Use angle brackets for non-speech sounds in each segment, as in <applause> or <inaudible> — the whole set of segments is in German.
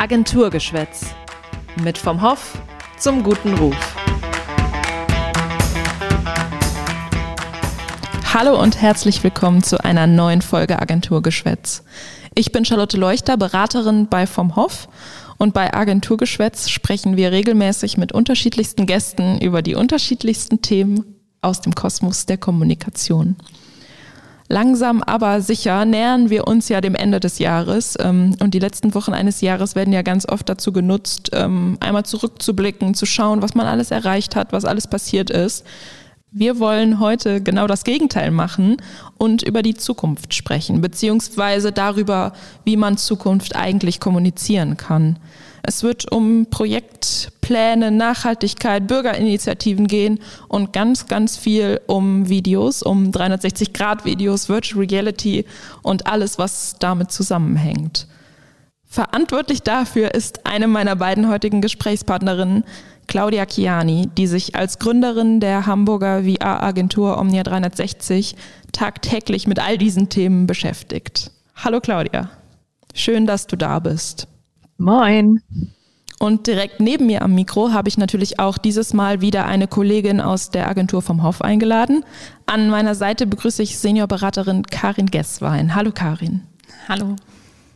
Agenturgeschwätz. Mit vom Hoff zum guten Ruf. Hallo und herzlich willkommen zu einer neuen Folge Agenturgeschwätz. Ich bin Charlotte Leuchter, Beraterin bei vom Hoff und bei Agenturgeschwätz sprechen wir regelmäßig mit unterschiedlichsten Gästen über die unterschiedlichsten Themen aus dem Kosmos der Kommunikation. Langsam aber sicher nähern wir uns ja dem Ende des Jahres ähm, und die letzten Wochen eines Jahres werden ja ganz oft dazu genutzt, ähm, einmal zurückzublicken, zu schauen, was man alles erreicht hat, was alles passiert ist. Wir wollen heute genau das Gegenteil machen und über die Zukunft sprechen, beziehungsweise darüber, wie man Zukunft eigentlich kommunizieren kann. Es wird um Projektpläne, Nachhaltigkeit, Bürgerinitiativen gehen und ganz, ganz viel um Videos, um 360-Grad-Videos, Virtual Reality und alles, was damit zusammenhängt. Verantwortlich dafür ist eine meiner beiden heutigen Gesprächspartnerinnen, Claudia Chiani, die sich als Gründerin der Hamburger VR-Agentur Omnia 360 tagtäglich mit all diesen Themen beschäftigt. Hallo Claudia, schön, dass du da bist. Moin. Und direkt neben mir am Mikro habe ich natürlich auch dieses Mal wieder eine Kollegin aus der Agentur vom Hof eingeladen. An meiner Seite begrüße ich Seniorberaterin Karin Gesswein. Hallo Karin. Hallo.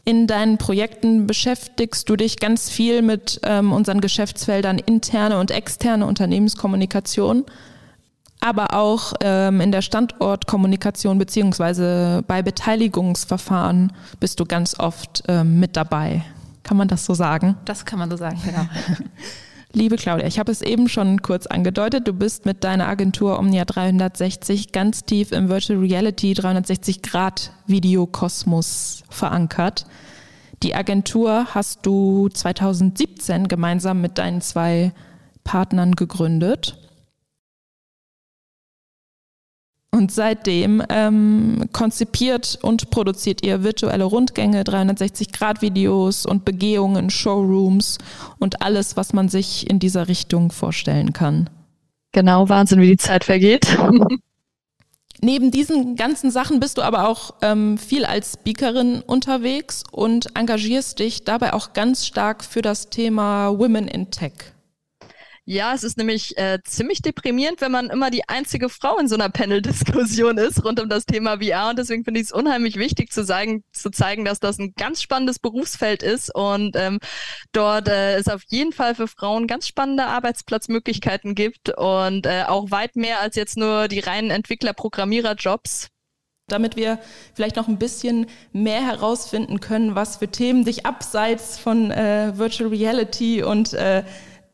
In deinen Projekten beschäftigst du dich ganz viel mit ähm, unseren Geschäftsfeldern interne und externe Unternehmenskommunikation, aber auch ähm, in der Standortkommunikation beziehungsweise bei Beteiligungsverfahren bist du ganz oft ähm, mit dabei. Kann man das so sagen? Das kann man so sagen, genau. <laughs> Liebe Claudia, ich habe es eben schon kurz angedeutet. Du bist mit deiner Agentur Omnia 360 ganz tief im Virtual Reality 360 Grad Videokosmos verankert. Die Agentur hast du 2017 gemeinsam mit deinen zwei Partnern gegründet. Und seitdem ähm, konzipiert und produziert ihr virtuelle Rundgänge, 360-Grad-Videos und Begehungen, Showrooms und alles, was man sich in dieser Richtung vorstellen kann. Genau, Wahnsinn, wie die Zeit vergeht. <laughs> Neben diesen ganzen Sachen bist du aber auch ähm, viel als Speakerin unterwegs und engagierst dich dabei auch ganz stark für das Thema Women in Tech. Ja, es ist nämlich äh, ziemlich deprimierend, wenn man immer die einzige Frau in so einer Panel-Diskussion <laughs> ist rund um das Thema VR. Und deswegen finde ich es unheimlich wichtig zu, sagen, zu zeigen, dass das ein ganz spannendes Berufsfeld ist und ähm, dort äh, es auf jeden Fall für Frauen ganz spannende Arbeitsplatzmöglichkeiten gibt und äh, auch weit mehr als jetzt nur die reinen Entwickler-Programmierer-Jobs. Damit wir vielleicht noch ein bisschen mehr herausfinden können, was für Themen dich abseits von äh, Virtual Reality und äh,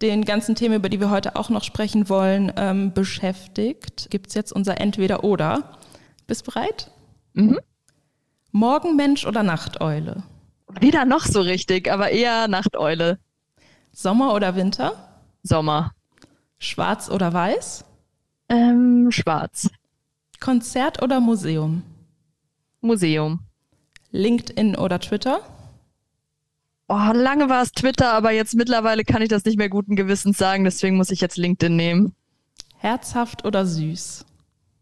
den ganzen Themen, über die wir heute auch noch sprechen wollen, ähm, beschäftigt, gibt es jetzt unser Entweder-Oder. Bist bereit? Mhm. Morgenmensch oder Nachteule? Weder noch so richtig, aber eher Nachteule. Sommer oder Winter? Sommer. Schwarz oder weiß? Ähm, schwarz. Konzert oder Museum? Museum. LinkedIn oder Twitter? Oh, lange war es Twitter, aber jetzt mittlerweile kann ich das nicht mehr guten Gewissens sagen, deswegen muss ich jetzt LinkedIn nehmen. Herzhaft oder süß?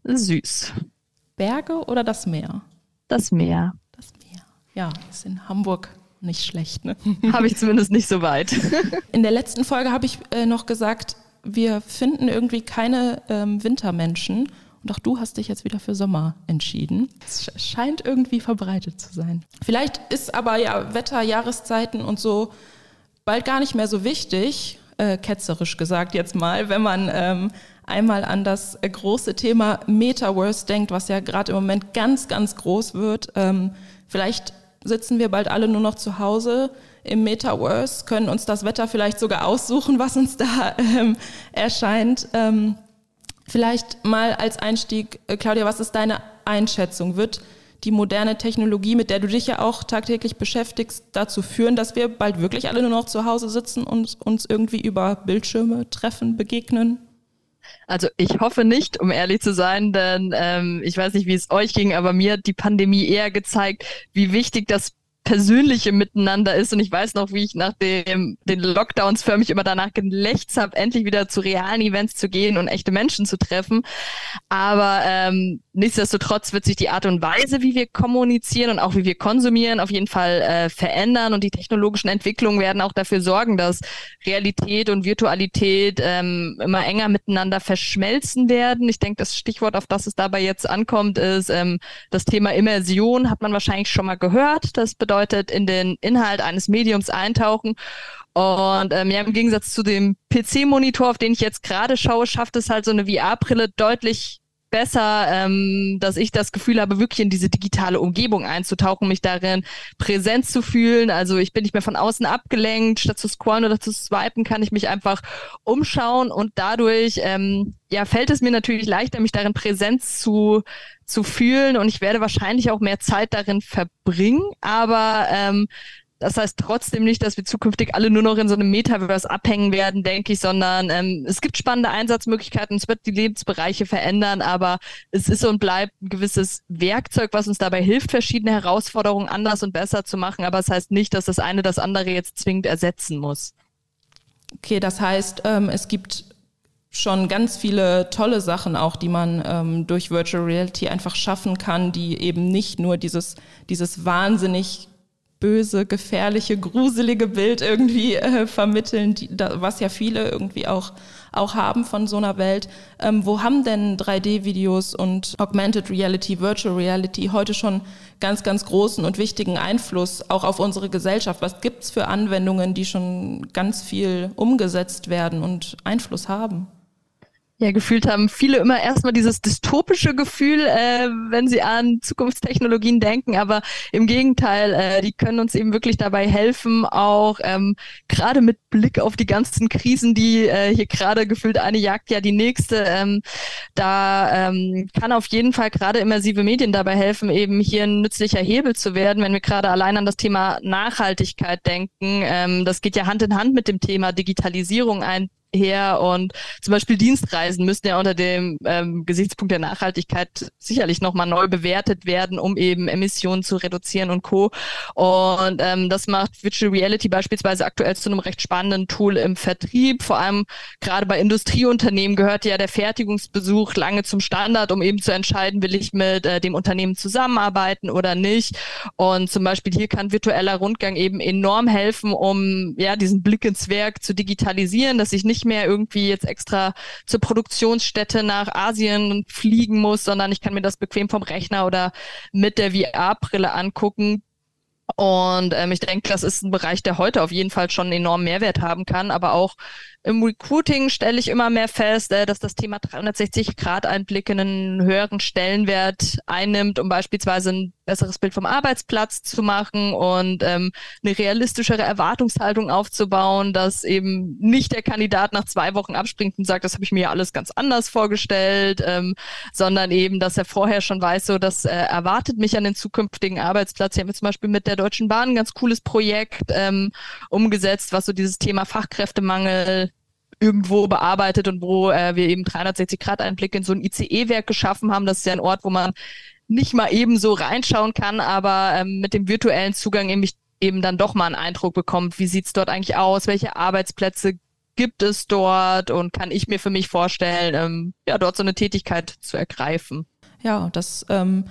Süß. Berge oder das Meer? Das Meer. Das Meer. Ja, ist in Hamburg nicht schlecht, ne? <laughs> Habe ich zumindest nicht so weit. <laughs> In der letzten Folge habe ich äh, noch gesagt, wir finden irgendwie keine ähm, Wintermenschen. Und auch du hast dich jetzt wieder für Sommer entschieden. Es scheint irgendwie verbreitet zu sein. Vielleicht ist aber ja Wetter, Jahreszeiten und so bald gar nicht mehr so wichtig, äh, ketzerisch gesagt jetzt mal, wenn man ähm, einmal an das äh, große Thema Metaverse denkt, was ja gerade im Moment ganz, ganz groß wird. Ähm, vielleicht sitzen wir bald alle nur noch zu Hause im Metaverse, können uns das Wetter vielleicht sogar aussuchen, was uns da <laughs> ähm, erscheint. Ähm, Vielleicht mal als Einstieg, äh, Claudia, was ist deine Einschätzung? Wird die moderne Technologie, mit der du dich ja auch tagtäglich beschäftigst, dazu führen, dass wir bald wirklich alle nur noch zu Hause sitzen und uns irgendwie über Bildschirme treffen, begegnen? Also ich hoffe nicht, um ehrlich zu sein, denn ähm, ich weiß nicht, wie es euch ging, aber mir hat die Pandemie eher gezeigt, wie wichtig das persönliche Miteinander ist. Und ich weiß noch, wie ich nach dem, den Lockdowns förmlich immer danach gelächzt habe, endlich wieder zu realen Events zu gehen und echte Menschen zu treffen. Aber ähm, nichtsdestotrotz wird sich die Art und Weise, wie wir kommunizieren und auch wie wir konsumieren, auf jeden Fall äh, verändern und die technologischen Entwicklungen werden auch dafür sorgen, dass Realität und Virtualität ähm, immer enger miteinander verschmelzen werden. Ich denke, das Stichwort, auf das es dabei jetzt ankommt, ist ähm, das Thema Immersion, hat man wahrscheinlich schon mal gehört. Das bedeutet, in den Inhalt eines Mediums eintauchen und ähm, ja, im Gegensatz zu dem PC-Monitor, auf den ich jetzt gerade schaue, schafft es halt so eine VR-Brille deutlich besser, ähm, dass ich das Gefühl habe, wirklich in diese digitale Umgebung einzutauchen, mich darin präsent zu fühlen. Also ich bin nicht mehr von außen abgelenkt. Statt zu scrollen oder zu swipen, kann ich mich einfach umschauen und dadurch ähm, ja, fällt es mir natürlich leichter, mich darin präsent zu, zu fühlen und ich werde wahrscheinlich auch mehr Zeit darin verbringen. Aber ähm, das heißt trotzdem nicht, dass wir zukünftig alle nur noch in so einem Metaverse abhängen werden, denke ich, sondern ähm, es gibt spannende Einsatzmöglichkeiten, es wird die Lebensbereiche verändern, aber es ist und bleibt ein gewisses Werkzeug, was uns dabei hilft, verschiedene Herausforderungen anders und besser zu machen. Aber es das heißt nicht, dass das eine das andere jetzt zwingend ersetzen muss. Okay, das heißt, ähm, es gibt schon ganz viele tolle Sachen auch, die man ähm, durch Virtual Reality einfach schaffen kann, die eben nicht nur dieses, dieses wahnsinnig böse, gefährliche, gruselige Bild irgendwie äh, vermitteln, die, da, was ja viele irgendwie auch, auch haben von so einer Welt. Ähm, wo haben denn 3D-Videos und Augmented Reality, Virtual Reality heute schon ganz, ganz großen und wichtigen Einfluss auch auf unsere Gesellschaft? Was gibt's für Anwendungen, die schon ganz viel umgesetzt werden und Einfluss haben? Ja, gefühlt haben viele immer erstmal dieses dystopische Gefühl, äh, wenn sie an Zukunftstechnologien denken, aber im Gegenteil, äh, die können uns eben wirklich dabei helfen, auch ähm, gerade mit Blick auf die ganzen Krisen, die äh, hier gerade gefühlt eine jagt ja die nächste, ähm, da ähm, kann auf jeden Fall gerade immersive Medien dabei helfen, eben hier ein nützlicher Hebel zu werden, wenn wir gerade allein an das Thema Nachhaltigkeit denken. Ähm, das geht ja Hand in Hand mit dem Thema Digitalisierung ein her und zum Beispiel Dienstreisen müssten ja unter dem ähm, Gesichtspunkt der Nachhaltigkeit sicherlich nochmal neu bewertet werden, um eben Emissionen zu reduzieren und Co. Und ähm, das macht Virtual Reality beispielsweise aktuell zu einem recht spannenden Tool im Vertrieb. Vor allem gerade bei Industrieunternehmen gehört ja der Fertigungsbesuch lange zum Standard, um eben zu entscheiden, will ich mit äh, dem Unternehmen zusammenarbeiten oder nicht. Und zum Beispiel hier kann virtueller Rundgang eben enorm helfen, um ja diesen Blick ins Werk zu digitalisieren, dass ich nicht nicht mehr irgendwie jetzt extra zur Produktionsstätte nach Asien fliegen muss, sondern ich kann mir das bequem vom Rechner oder mit der VR-Brille angucken. Und ähm, ich denke, das ist ein Bereich, der heute auf jeden Fall schon einen enormen Mehrwert haben kann, aber auch im Recruiting stelle ich immer mehr fest, äh, dass das Thema 360-Grad-Einblick einen höheren Stellenwert einnimmt, um beispielsweise ein besseres Bild vom Arbeitsplatz zu machen und ähm, eine realistischere Erwartungshaltung aufzubauen, dass eben nicht der Kandidat nach zwei Wochen abspringt und sagt, das habe ich mir alles ganz anders vorgestellt, ähm, sondern eben, dass er vorher schon weiß, so das äh, erwartet mich an den zukünftigen Arbeitsplatz. Hier haben wir zum Beispiel mit der Deutschen Bahn ein ganz cooles Projekt ähm, umgesetzt, was so dieses Thema Fachkräftemangel irgendwo bearbeitet und wo äh, wir eben 360-Grad-Einblick in so ein ICE-Werk geschaffen haben. Das ist ja ein Ort, wo man nicht mal eben so reinschauen kann, aber ähm, mit dem virtuellen Zugang eben, eben dann doch mal einen Eindruck bekommt, wie sieht's dort eigentlich aus, welche Arbeitsplätze gibt es dort und kann ich mir für mich vorstellen, ähm, ja, dort so eine Tätigkeit zu ergreifen. Ja, das ähm,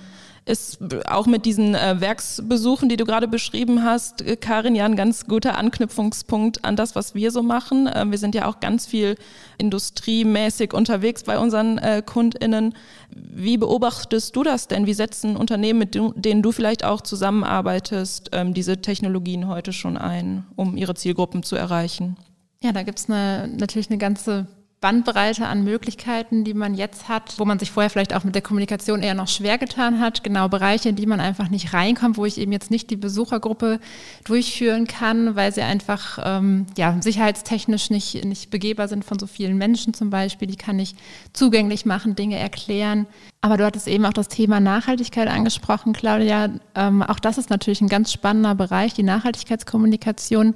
ist auch mit diesen äh, Werksbesuchen, die du gerade beschrieben hast, äh, Karin, ja ein ganz guter Anknüpfungspunkt an das, was wir so machen. Äh, wir sind ja auch ganz viel industriemäßig unterwegs bei unseren äh, KundInnen. Wie beobachtest du das denn? Wie setzen Unternehmen, mit denen du vielleicht auch zusammenarbeitest, ähm, diese Technologien heute schon ein, um ihre Zielgruppen zu erreichen? Ja, da gibt es eine, natürlich eine ganze Bandbreite an Möglichkeiten, die man jetzt hat, wo man sich vorher vielleicht auch mit der Kommunikation eher noch schwer getan hat. Genau Bereiche, in die man einfach nicht reinkommt, wo ich eben jetzt nicht die Besuchergruppe durchführen kann, weil sie einfach ähm, ja, sicherheitstechnisch nicht, nicht begehbar sind von so vielen Menschen zum Beispiel. Die kann ich zugänglich machen, Dinge erklären. Aber du hattest eben auch das Thema Nachhaltigkeit angesprochen, Claudia. Ähm, auch das ist natürlich ein ganz spannender Bereich, die Nachhaltigkeitskommunikation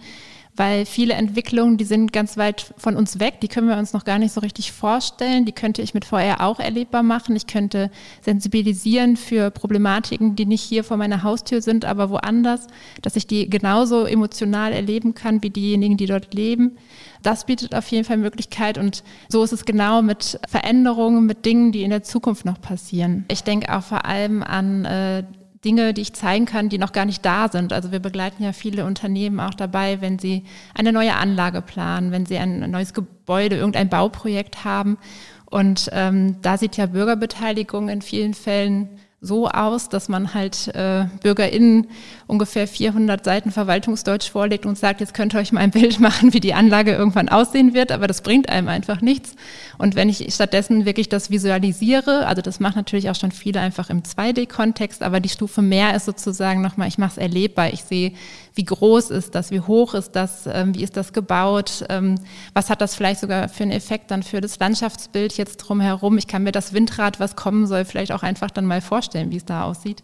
weil viele Entwicklungen, die sind ganz weit von uns weg, die können wir uns noch gar nicht so richtig vorstellen. Die könnte ich mit VR auch erlebbar machen. Ich könnte sensibilisieren für Problematiken, die nicht hier vor meiner Haustür sind, aber woanders, dass ich die genauso emotional erleben kann wie diejenigen, die dort leben. Das bietet auf jeden Fall Möglichkeit und so ist es genau mit Veränderungen, mit Dingen, die in der Zukunft noch passieren. Ich denke auch vor allem an äh, Dinge, die ich zeigen kann, die noch gar nicht da sind. Also wir begleiten ja viele Unternehmen auch dabei, wenn sie eine neue Anlage planen, wenn sie ein neues Gebäude, irgendein Bauprojekt haben. Und ähm, da sieht ja Bürgerbeteiligung in vielen Fällen so aus, dass man halt äh, BürgerInnen ungefähr 400 Seiten Verwaltungsdeutsch vorlegt und sagt, jetzt könnt ihr euch mal ein Bild machen, wie die Anlage irgendwann aussehen wird, aber das bringt einem einfach nichts. Und wenn ich stattdessen wirklich das visualisiere, also das macht natürlich auch schon viele einfach im 2D-Kontext, aber die Stufe mehr ist sozusagen nochmal, ich mache es erlebbar, ich sehe, wie groß ist das, wie hoch ist das, ähm, wie ist das gebaut, ähm, was hat das vielleicht sogar für einen Effekt dann für das Landschaftsbild jetzt drumherum. Ich kann mir das Windrad, was kommen soll, vielleicht auch einfach dann mal vorstellen, wie es da aussieht,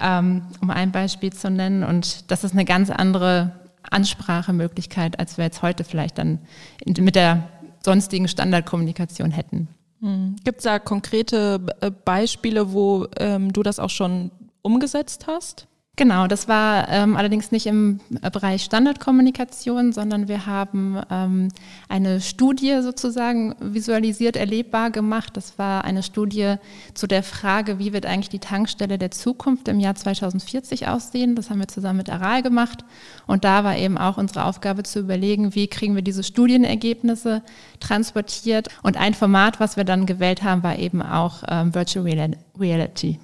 ähm, um ein Beispiel zu nennen. Und das ist eine ganz andere Ansprachemöglichkeit, als wir jetzt heute vielleicht dann mit der sonstigen Standardkommunikation hätten. Hm. Gibt es da konkrete äh, Beispiele, wo ähm, du das auch schon umgesetzt hast? Genau, das war ähm, allerdings nicht im Bereich Standardkommunikation, sondern wir haben ähm, eine Studie sozusagen visualisiert, erlebbar gemacht. Das war eine Studie zu der Frage, wie wird eigentlich die Tankstelle der Zukunft im Jahr 2040 aussehen. Das haben wir zusammen mit Aral gemacht. Und da war eben auch unsere Aufgabe zu überlegen, wie kriegen wir diese Studienergebnisse transportiert. Und ein Format, was wir dann gewählt haben, war eben auch ähm, Virtual Reality.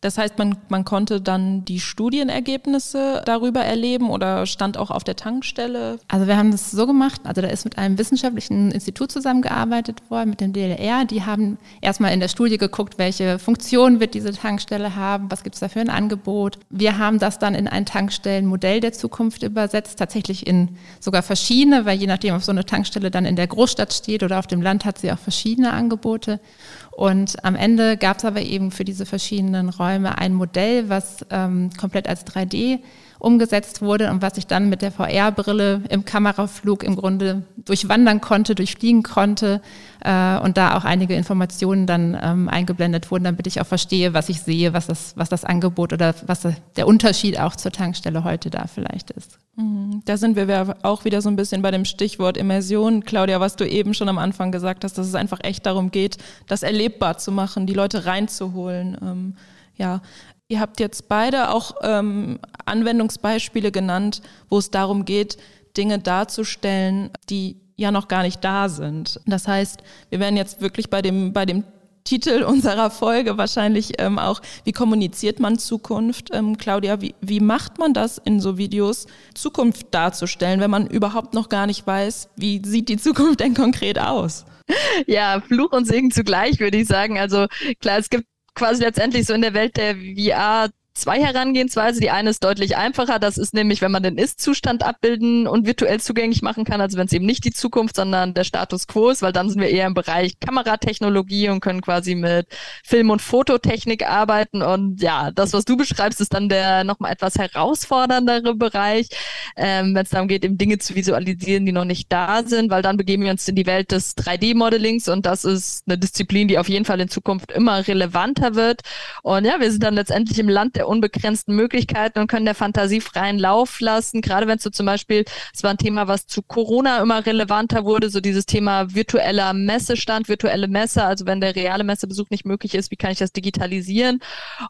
Das heißt, man, man konnte dann die Studienergebnisse darüber erleben oder stand auch auf der Tankstelle? Also wir haben das so gemacht, also da ist mit einem wissenschaftlichen Institut zusammengearbeitet worden, mit dem DLR. Die haben erstmal in der Studie geguckt, welche Funktion wird diese Tankstelle haben, was gibt es da für ein Angebot. Wir haben das dann in ein Tankstellenmodell der Zukunft übersetzt, tatsächlich in sogar verschiedene, weil je nachdem, ob so eine Tankstelle dann in der Großstadt steht oder auf dem Land, hat sie auch verschiedene Angebote. Und am Ende gab es aber eben für diese verschiedenen Räume ein Modell, was ähm, komplett als 3D umgesetzt wurde und was ich dann mit der VR-Brille im Kameraflug im Grunde durchwandern konnte, durchfliegen konnte äh, und da auch einige Informationen dann ähm, eingeblendet wurden, damit ich auch verstehe, was ich sehe, was das, was das Angebot oder was der Unterschied auch zur Tankstelle heute da vielleicht ist. Mhm. Da sind wir auch wieder so ein bisschen bei dem Stichwort Immersion. Claudia, was du eben schon am Anfang gesagt hast, dass es einfach echt darum geht, das erlebbar zu machen, die Leute reinzuholen. Ähm, ja, Ihr habt jetzt beide auch ähm, Anwendungsbeispiele genannt, wo es darum geht, Dinge darzustellen, die ja noch gar nicht da sind. Das heißt, wir werden jetzt wirklich bei dem, bei dem Titel unserer Folge wahrscheinlich ähm, auch, wie kommuniziert man Zukunft? Ähm, Claudia, wie, wie macht man das in so Videos, Zukunft darzustellen, wenn man überhaupt noch gar nicht weiß, wie sieht die Zukunft denn konkret aus? Ja, Fluch und Segen zugleich, würde ich sagen. Also klar, es gibt quasi letztendlich so in der Welt der VR zwei Herangehensweise. Die eine ist deutlich einfacher. Das ist nämlich, wenn man den Ist-Zustand abbilden und virtuell zugänglich machen kann. Also wenn es eben nicht die Zukunft, sondern der Status quo ist, weil dann sind wir eher im Bereich Kameratechnologie und können quasi mit Film- und Fototechnik arbeiten. Und ja, das, was du beschreibst, ist dann der nochmal etwas herausforderndere Bereich, ähm, wenn es darum geht, eben Dinge zu visualisieren, die noch nicht da sind, weil dann begeben wir uns in die Welt des 3D-Modellings und das ist eine Disziplin, die auf jeden Fall in Zukunft immer relevanter wird. Und ja, wir sind dann letztendlich im Land der unbegrenzten Möglichkeiten und können der Fantasie freien Lauf lassen. Gerade wenn du zum Beispiel, es war ein Thema, was zu Corona immer relevanter wurde, so dieses Thema virtueller Messestand, virtuelle Messe, also wenn der reale Messebesuch nicht möglich ist, wie kann ich das digitalisieren?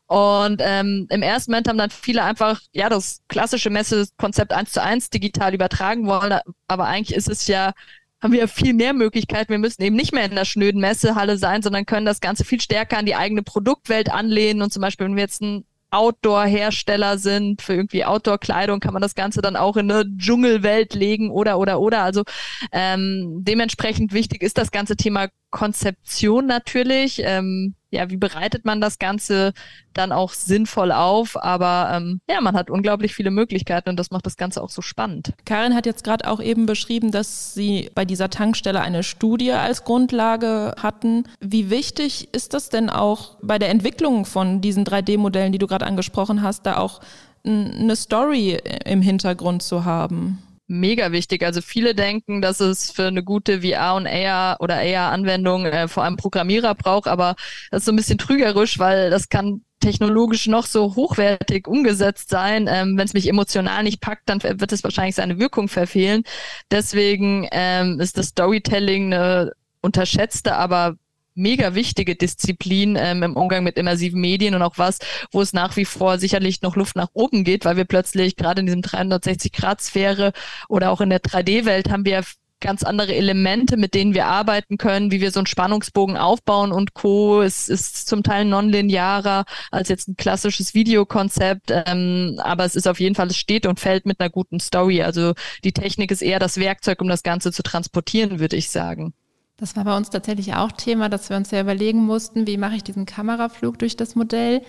Und ähm, im ersten Moment haben dann viele einfach, ja, das klassische Messekonzept eins zu eins digital übertragen wollen, aber eigentlich ist es ja haben wir viel mehr Möglichkeiten. Wir müssen eben nicht mehr in der schnöden Messehalle sein, sondern können das Ganze viel stärker an die eigene Produktwelt anlehnen. Und zum Beispiel, wenn wir jetzt ein Outdoor-Hersteller sind, für irgendwie Outdoor-Kleidung kann man das Ganze dann auch in eine Dschungelwelt legen oder oder oder. Also ähm, dementsprechend wichtig ist das ganze Thema Konzeption natürlich. Ähm, ja, wie bereitet man das Ganze dann auch sinnvoll auf? Aber ähm, ja, man hat unglaublich viele Möglichkeiten und das macht das Ganze auch so spannend. Karin hat jetzt gerade auch eben beschrieben, dass Sie bei dieser Tankstelle eine Studie als Grundlage hatten. Wie wichtig ist das denn auch bei der Entwicklung von diesen 3D-Modellen, die du gerade angesprochen hast, da auch eine Story im Hintergrund zu haben? Mega wichtig. Also viele denken, dass es für eine gute VR und AR oder AR-Anwendung äh, vor allem Programmierer braucht, aber das ist so ein bisschen trügerisch, weil das kann technologisch noch so hochwertig umgesetzt sein. Ähm, Wenn es mich emotional nicht packt, dann wird es wahrscheinlich seine Wirkung verfehlen. Deswegen ähm, ist das Storytelling eine unterschätzte, aber mega wichtige Disziplin ähm, im Umgang mit immersiven Medien und auch was, wo es nach wie vor sicherlich noch Luft nach oben geht, weil wir plötzlich gerade in diesem 360-Grad-Sphäre oder auch in der 3D-Welt haben wir ganz andere Elemente, mit denen wir arbeiten können, wie wir so einen Spannungsbogen aufbauen und Co. Es ist zum Teil nonlinearer als jetzt ein klassisches Videokonzept, ähm, aber es ist auf jeden Fall, es steht und fällt mit einer guten Story. Also die Technik ist eher das Werkzeug, um das Ganze zu transportieren, würde ich sagen. Das war bei uns tatsächlich auch Thema, dass wir uns ja überlegen mussten, wie mache ich diesen Kameraflug durch das Modell.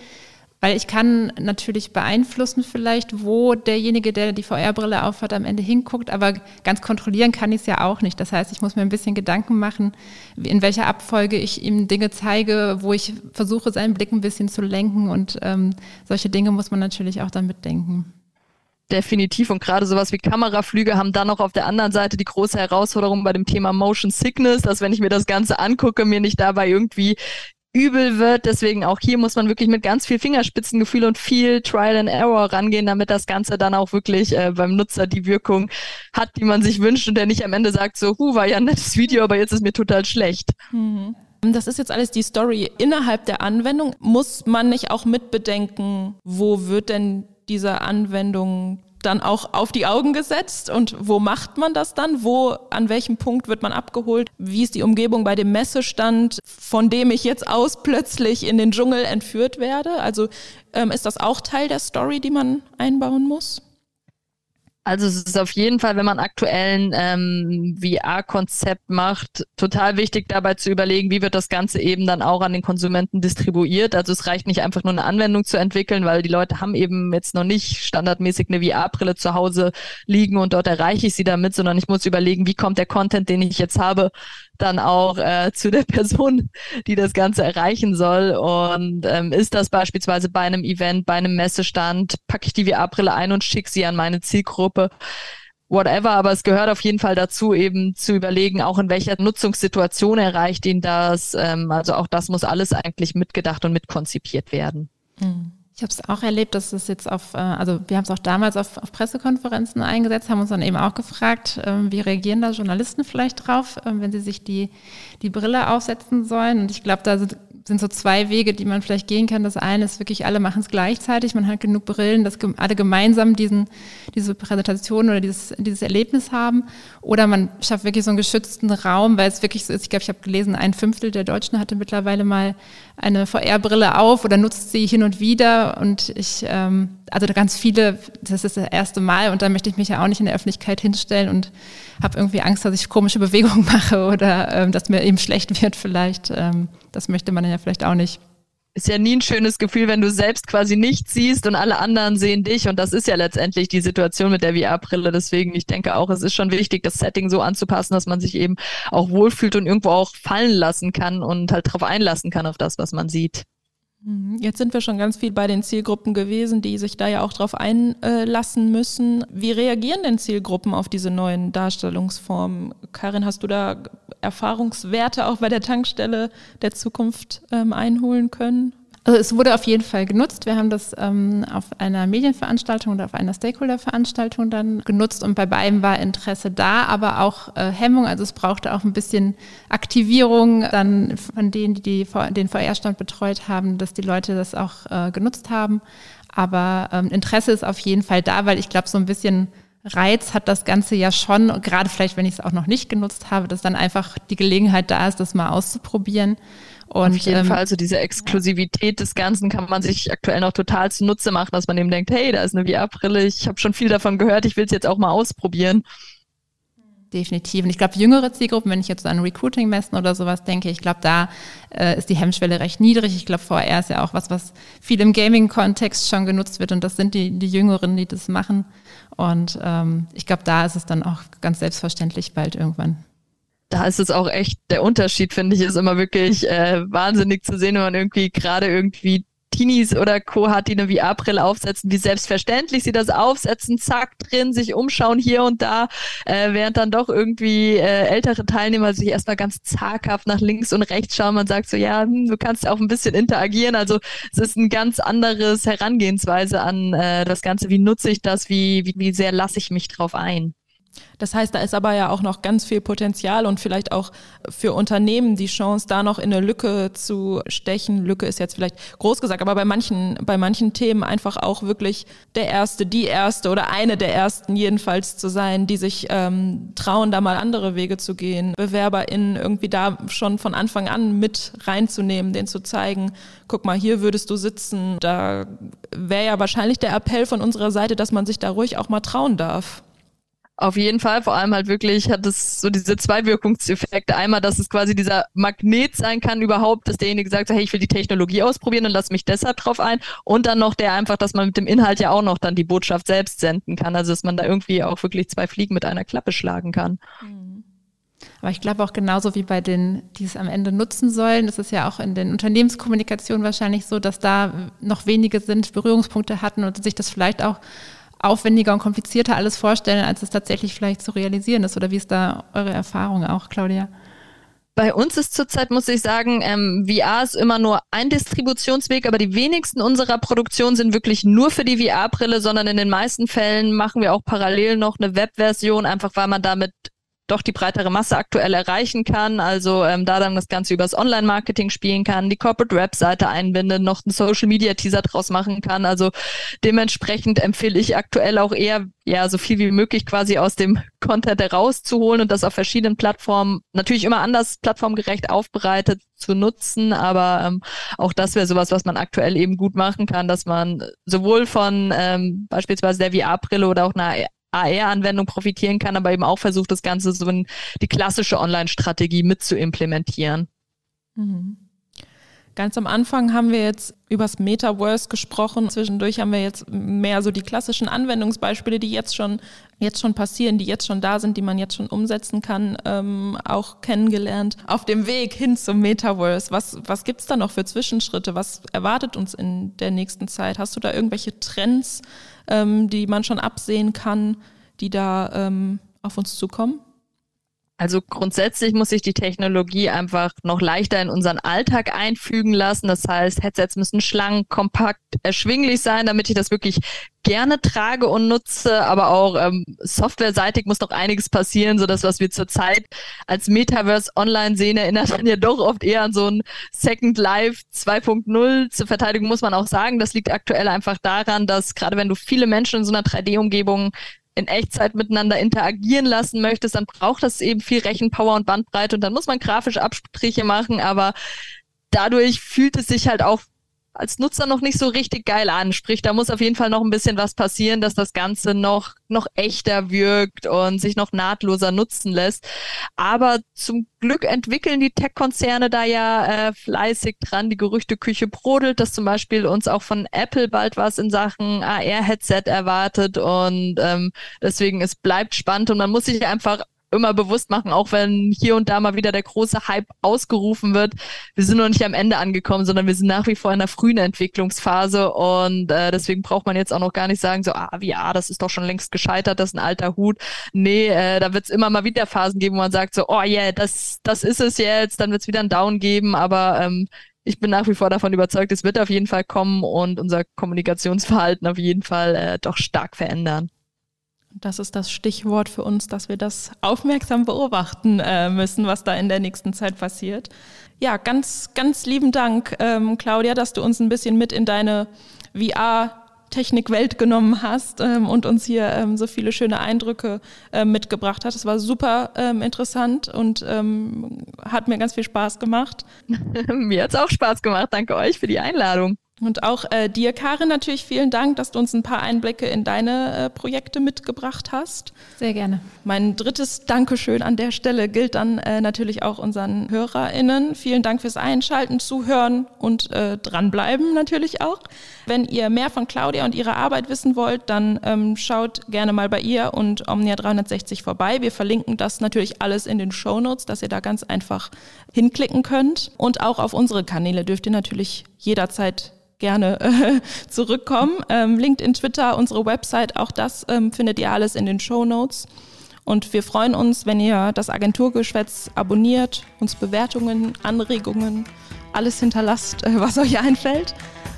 Weil ich kann natürlich beeinflussen vielleicht, wo derjenige, der die VR-Brille aufhat, am Ende hinguckt, aber ganz kontrollieren kann ich es ja auch nicht. Das heißt, ich muss mir ein bisschen Gedanken machen, in welcher Abfolge ich ihm Dinge zeige, wo ich versuche, seinen Blick ein bisschen zu lenken und ähm, solche Dinge muss man natürlich auch dann mitdenken. Definitiv. Und gerade sowas wie Kameraflüge haben dann noch auf der anderen Seite die große Herausforderung bei dem Thema Motion Sickness, dass wenn ich mir das Ganze angucke, mir nicht dabei irgendwie übel wird. Deswegen auch hier muss man wirklich mit ganz viel Fingerspitzengefühl und viel Trial and Error rangehen, damit das Ganze dann auch wirklich äh, beim Nutzer die Wirkung hat, die man sich wünscht und der nicht am Ende sagt, so, hu, war ja ein nettes Video, aber jetzt ist mir total schlecht. Mhm. Das ist jetzt alles die Story innerhalb der Anwendung. Muss man nicht auch mitbedenken, wo wird denn dieser Anwendung dann auch auf die Augen gesetzt und wo macht man das dann? Wo, an welchem Punkt wird man abgeholt? Wie ist die Umgebung bei dem Messestand, von dem ich jetzt aus plötzlich in den Dschungel entführt werde? Also ähm, ist das auch Teil der Story, die man einbauen muss? Also es ist auf jeden Fall, wenn man aktuellen ähm, VR-Konzept macht, total wichtig dabei zu überlegen, wie wird das Ganze eben dann auch an den Konsumenten distribuiert. Also es reicht nicht einfach nur eine Anwendung zu entwickeln, weil die Leute haben eben jetzt noch nicht standardmäßig eine VR-Brille zu Hause liegen und dort erreiche ich sie damit, sondern ich muss überlegen, wie kommt der Content, den ich jetzt habe, dann auch äh, zu der Person, die das Ganze erreichen soll. Und ähm, ist das beispielsweise bei einem Event, bei einem Messestand, packe ich die VR-Brille ein und schicke sie an meine Zielgruppe. Whatever, aber es gehört auf jeden Fall dazu, eben zu überlegen, auch in welcher Nutzungssituation erreicht ihn das. Ähm, also auch das muss alles eigentlich mitgedacht und mitkonzipiert werden. Mhm. Ich habe es auch erlebt, dass es jetzt auf, äh, also wir haben es auch damals auf, auf, Pressekonferenzen eingesetzt, haben uns dann eben auch gefragt, ähm, wie reagieren da Journalisten vielleicht drauf, ähm, wenn sie sich die, die Brille aufsetzen sollen. Und ich glaube, da sind sind so zwei Wege, die man vielleicht gehen kann. Das eine ist wirklich, alle machen es gleichzeitig. Man hat genug Brillen, dass alle gemeinsam diesen, diese Präsentation oder dieses, dieses Erlebnis haben. Oder man schafft wirklich so einen geschützten Raum, weil es wirklich so ist. Ich glaube, ich habe gelesen, ein Fünftel der Deutschen hatte mittlerweile mal eine VR-Brille auf oder nutzt sie hin und wieder. Und ich, ähm, also ganz viele, das ist das erste Mal und da möchte ich mich ja auch nicht in der Öffentlichkeit hinstellen und habe irgendwie Angst, dass ich komische Bewegungen <laughs> mache oder ähm, dass mir eben schlecht wird vielleicht. Ähm, das möchte man ja vielleicht auch nicht. Ist ja nie ein schönes Gefühl, wenn du selbst quasi nichts siehst und alle anderen sehen dich. Und das ist ja letztendlich die Situation mit der VR-Brille. Deswegen, ich denke auch, es ist schon wichtig, das Setting so anzupassen, dass man sich eben auch wohlfühlt und irgendwo auch fallen lassen kann und halt darauf einlassen kann, auf das, was man sieht. Mhm. Jetzt sind wir schon ganz viel bei den Zielgruppen gewesen, die sich da ja auch drauf einlassen müssen. Wie reagieren denn Zielgruppen auf diese neuen Darstellungsformen? Karin, hast du da Erfahrungswerte auch bei der Tankstelle der Zukunft ähm, einholen können? Also es wurde auf jeden Fall genutzt. Wir haben das ähm, auf einer Medienveranstaltung oder auf einer Stakeholder-Veranstaltung dann genutzt und bei beiden war Interesse da, aber auch äh, Hemmung. Also es brauchte auch ein bisschen Aktivierung dann von denen, die, die den VR-Stand betreut haben, dass die Leute das auch äh, genutzt haben. Aber ähm, Interesse ist auf jeden Fall da, weil ich glaube, so ein bisschen Reiz hat das Ganze ja schon, gerade vielleicht, wenn ich es auch noch nicht genutzt habe, dass dann einfach die Gelegenheit da ist, das mal auszuprobieren. Und, Auf jeden ähm, Fall, also diese Exklusivität des Ganzen kann man sich aktuell noch total zunutze machen, dass man eben denkt, hey, da ist eine VR-Brille, ich habe schon viel davon gehört, ich will es jetzt auch mal ausprobieren. Definitiv. Und ich glaube, jüngere Zielgruppen, wenn ich jetzt an Recruiting-Messen oder sowas denke, ich glaube, da äh, ist die Hemmschwelle recht niedrig. Ich glaube, VR ist ja auch was, was viel im Gaming-Kontext schon genutzt wird und das sind die, die Jüngeren, die das machen. Und ähm, ich glaube, da ist es dann auch ganz selbstverständlich bald irgendwann da ist es auch echt, der Unterschied, finde ich, ist immer wirklich äh, wahnsinnig zu sehen, wenn man irgendwie gerade irgendwie Teenies oder Co. hat, die eine VR-Brille aufsetzen, wie selbstverständlich sie das aufsetzen, zack, drin, sich umschauen hier und da, äh, während dann doch irgendwie äh, ältere Teilnehmer sich erstmal ganz zaghaft nach links und rechts schauen. Man sagt so, ja, hm, du kannst auch ein bisschen interagieren. Also es ist ein ganz anderes Herangehensweise an äh, das Ganze. Wie nutze ich das? Wie, wie, wie sehr lasse ich mich drauf ein? Das heißt, da ist aber ja auch noch ganz viel Potenzial und vielleicht auch für Unternehmen die Chance, da noch in eine Lücke zu stechen. Lücke ist jetzt vielleicht groß gesagt, aber bei manchen, bei manchen Themen einfach auch wirklich der Erste, die Erste oder eine der Ersten jedenfalls zu sein, die sich ähm, trauen, da mal andere Wege zu gehen. BewerberInnen irgendwie da schon von Anfang an mit reinzunehmen, denen zu zeigen, guck mal, hier würdest du sitzen. Da wäre ja wahrscheinlich der Appell von unserer Seite, dass man sich da ruhig auch mal trauen darf. Auf jeden Fall, vor allem halt wirklich hat es so diese zwei Wirkungseffekte. Einmal, dass es quasi dieser Magnet sein kann überhaupt, dass derjenige sagt, hey, ich will die Technologie ausprobieren und lass mich deshalb drauf ein. Und dann noch der einfach, dass man mit dem Inhalt ja auch noch dann die Botschaft selbst senden kann. Also dass man da irgendwie auch wirklich zwei Fliegen mit einer Klappe schlagen kann. Mhm. Aber ich glaube auch genauso wie bei den, die es am Ende nutzen sollen, das ist ja auch in den Unternehmenskommunikationen wahrscheinlich so, dass da noch wenige sind, Berührungspunkte hatten und sich das vielleicht auch aufwendiger und komplizierter alles vorstellen, als es tatsächlich vielleicht zu realisieren ist? Oder wie ist da eure Erfahrung auch, Claudia? Bei uns ist zurzeit, muss ich sagen, ähm, VR ist immer nur ein Distributionsweg, aber die wenigsten unserer Produktionen sind wirklich nur für die VR-Brille, sondern in den meisten Fällen machen wir auch parallel noch eine Webversion, einfach weil man damit doch die breitere Masse aktuell erreichen kann. Also ähm, da dann das Ganze übers Online-Marketing spielen kann, die Corporate-Webseite einbindet, noch einen Social-Media-Teaser draus machen kann. Also dementsprechend empfehle ich aktuell auch eher, ja, so viel wie möglich quasi aus dem <laughs> Content herauszuholen und das auf verschiedenen Plattformen, natürlich immer anders plattformgerecht aufbereitet zu nutzen, aber ähm, auch das wäre sowas, was man aktuell eben gut machen kann, dass man sowohl von ähm, beispielsweise der VR-Brille oder auch einer AR-Anwendung profitieren kann, aber eben auch versucht, das Ganze so in die klassische Online-Strategie mit zu implementieren. Mhm. Ganz am Anfang haben wir jetzt übers Metaverse gesprochen. Zwischendurch haben wir jetzt mehr so die klassischen Anwendungsbeispiele, die jetzt schon, jetzt schon passieren, die jetzt schon da sind, die man jetzt schon umsetzen kann, ähm, auch kennengelernt. Auf dem Weg hin zum Metaverse, was, was gibt's da noch für Zwischenschritte? Was erwartet uns in der nächsten Zeit? Hast du da irgendwelche Trends, ähm, die man schon absehen kann, die da ähm, auf uns zukommen? Also grundsätzlich muss sich die Technologie einfach noch leichter in unseren Alltag einfügen lassen. Das heißt, Headsets müssen schlank, kompakt, erschwinglich sein, damit ich das wirklich gerne trage und nutze. Aber auch ähm, softwareseitig muss noch einiges passieren, so dass was wir zurzeit als Metaverse online sehen, erinnert dann ja doch oft eher an so ein Second Life 2.0. Zur Verteidigung muss man auch sagen, das liegt aktuell einfach daran, dass gerade wenn du viele Menschen in so einer 3D-Umgebung in Echtzeit miteinander interagieren lassen möchtest, dann braucht das eben viel Rechenpower und Bandbreite und dann muss man grafische Abstriche machen, aber dadurch fühlt es sich halt auch als Nutzer noch nicht so richtig geil an. Sprich, da muss auf jeden Fall noch ein bisschen was passieren, dass das Ganze noch, noch echter wirkt und sich noch nahtloser nutzen lässt. Aber zum Glück entwickeln die Tech-Konzerne da ja äh, fleißig dran. Die Gerüchteküche brodelt, dass zum Beispiel uns auch von Apple bald was in Sachen AR-Headset erwartet und ähm, deswegen es bleibt spannend und man muss sich einfach immer bewusst machen, auch wenn hier und da mal wieder der große Hype ausgerufen wird. Wir sind noch nicht am Ende angekommen, sondern wir sind nach wie vor in der frühen Entwicklungsphase und äh, deswegen braucht man jetzt auch noch gar nicht sagen, so, ah, wie, ah, das ist doch schon längst gescheitert, das ist ein alter Hut. Nee, äh, da wird es immer mal wieder Phasen geben, wo man sagt, so, oh yeah, das, das ist es jetzt, dann wird es wieder einen Down geben, aber ähm, ich bin nach wie vor davon überzeugt, es wird auf jeden Fall kommen und unser Kommunikationsverhalten auf jeden Fall äh, doch stark verändern. Das ist das Stichwort für uns, dass wir das aufmerksam beobachten äh, müssen, was da in der nächsten Zeit passiert. Ja, ganz, ganz lieben Dank, ähm, Claudia, dass du uns ein bisschen mit in deine VR-Technikwelt genommen hast ähm, und uns hier ähm, so viele schöne Eindrücke äh, mitgebracht hast. Es war super ähm, interessant und ähm, hat mir ganz viel Spaß gemacht. <laughs> mir hat es auch Spaß gemacht. Danke euch für die Einladung. Und auch äh, dir, Karin, natürlich vielen Dank, dass du uns ein paar Einblicke in deine äh, Projekte mitgebracht hast. Sehr gerne. Mein drittes Dankeschön an der Stelle gilt dann äh, natürlich auch unseren HörerInnen. Vielen Dank fürs Einschalten, Zuhören und äh, dranbleiben natürlich auch. Wenn ihr mehr von Claudia und ihrer Arbeit wissen wollt, dann ähm, schaut gerne mal bei ihr und Omnia 360 vorbei. Wir verlinken das natürlich alles in den Show Notes, dass ihr da ganz einfach hinklicken könnt. Und auch auf unsere Kanäle dürft ihr natürlich jederzeit gerne äh, zurückkommen. Ähm, LinkedIn, Twitter, unsere Website, auch das ähm, findet ihr alles in den Show Notes. Und wir freuen uns, wenn ihr das Agenturgeschwätz abonniert, uns Bewertungen, Anregungen, alles hinterlasst, äh, was euch einfällt.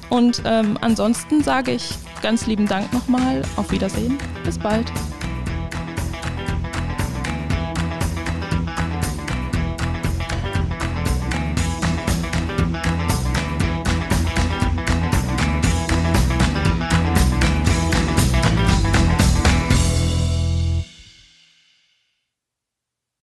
Und ähm, ansonsten sage ich ganz lieben Dank nochmal. Auf Wiedersehen. Bis bald.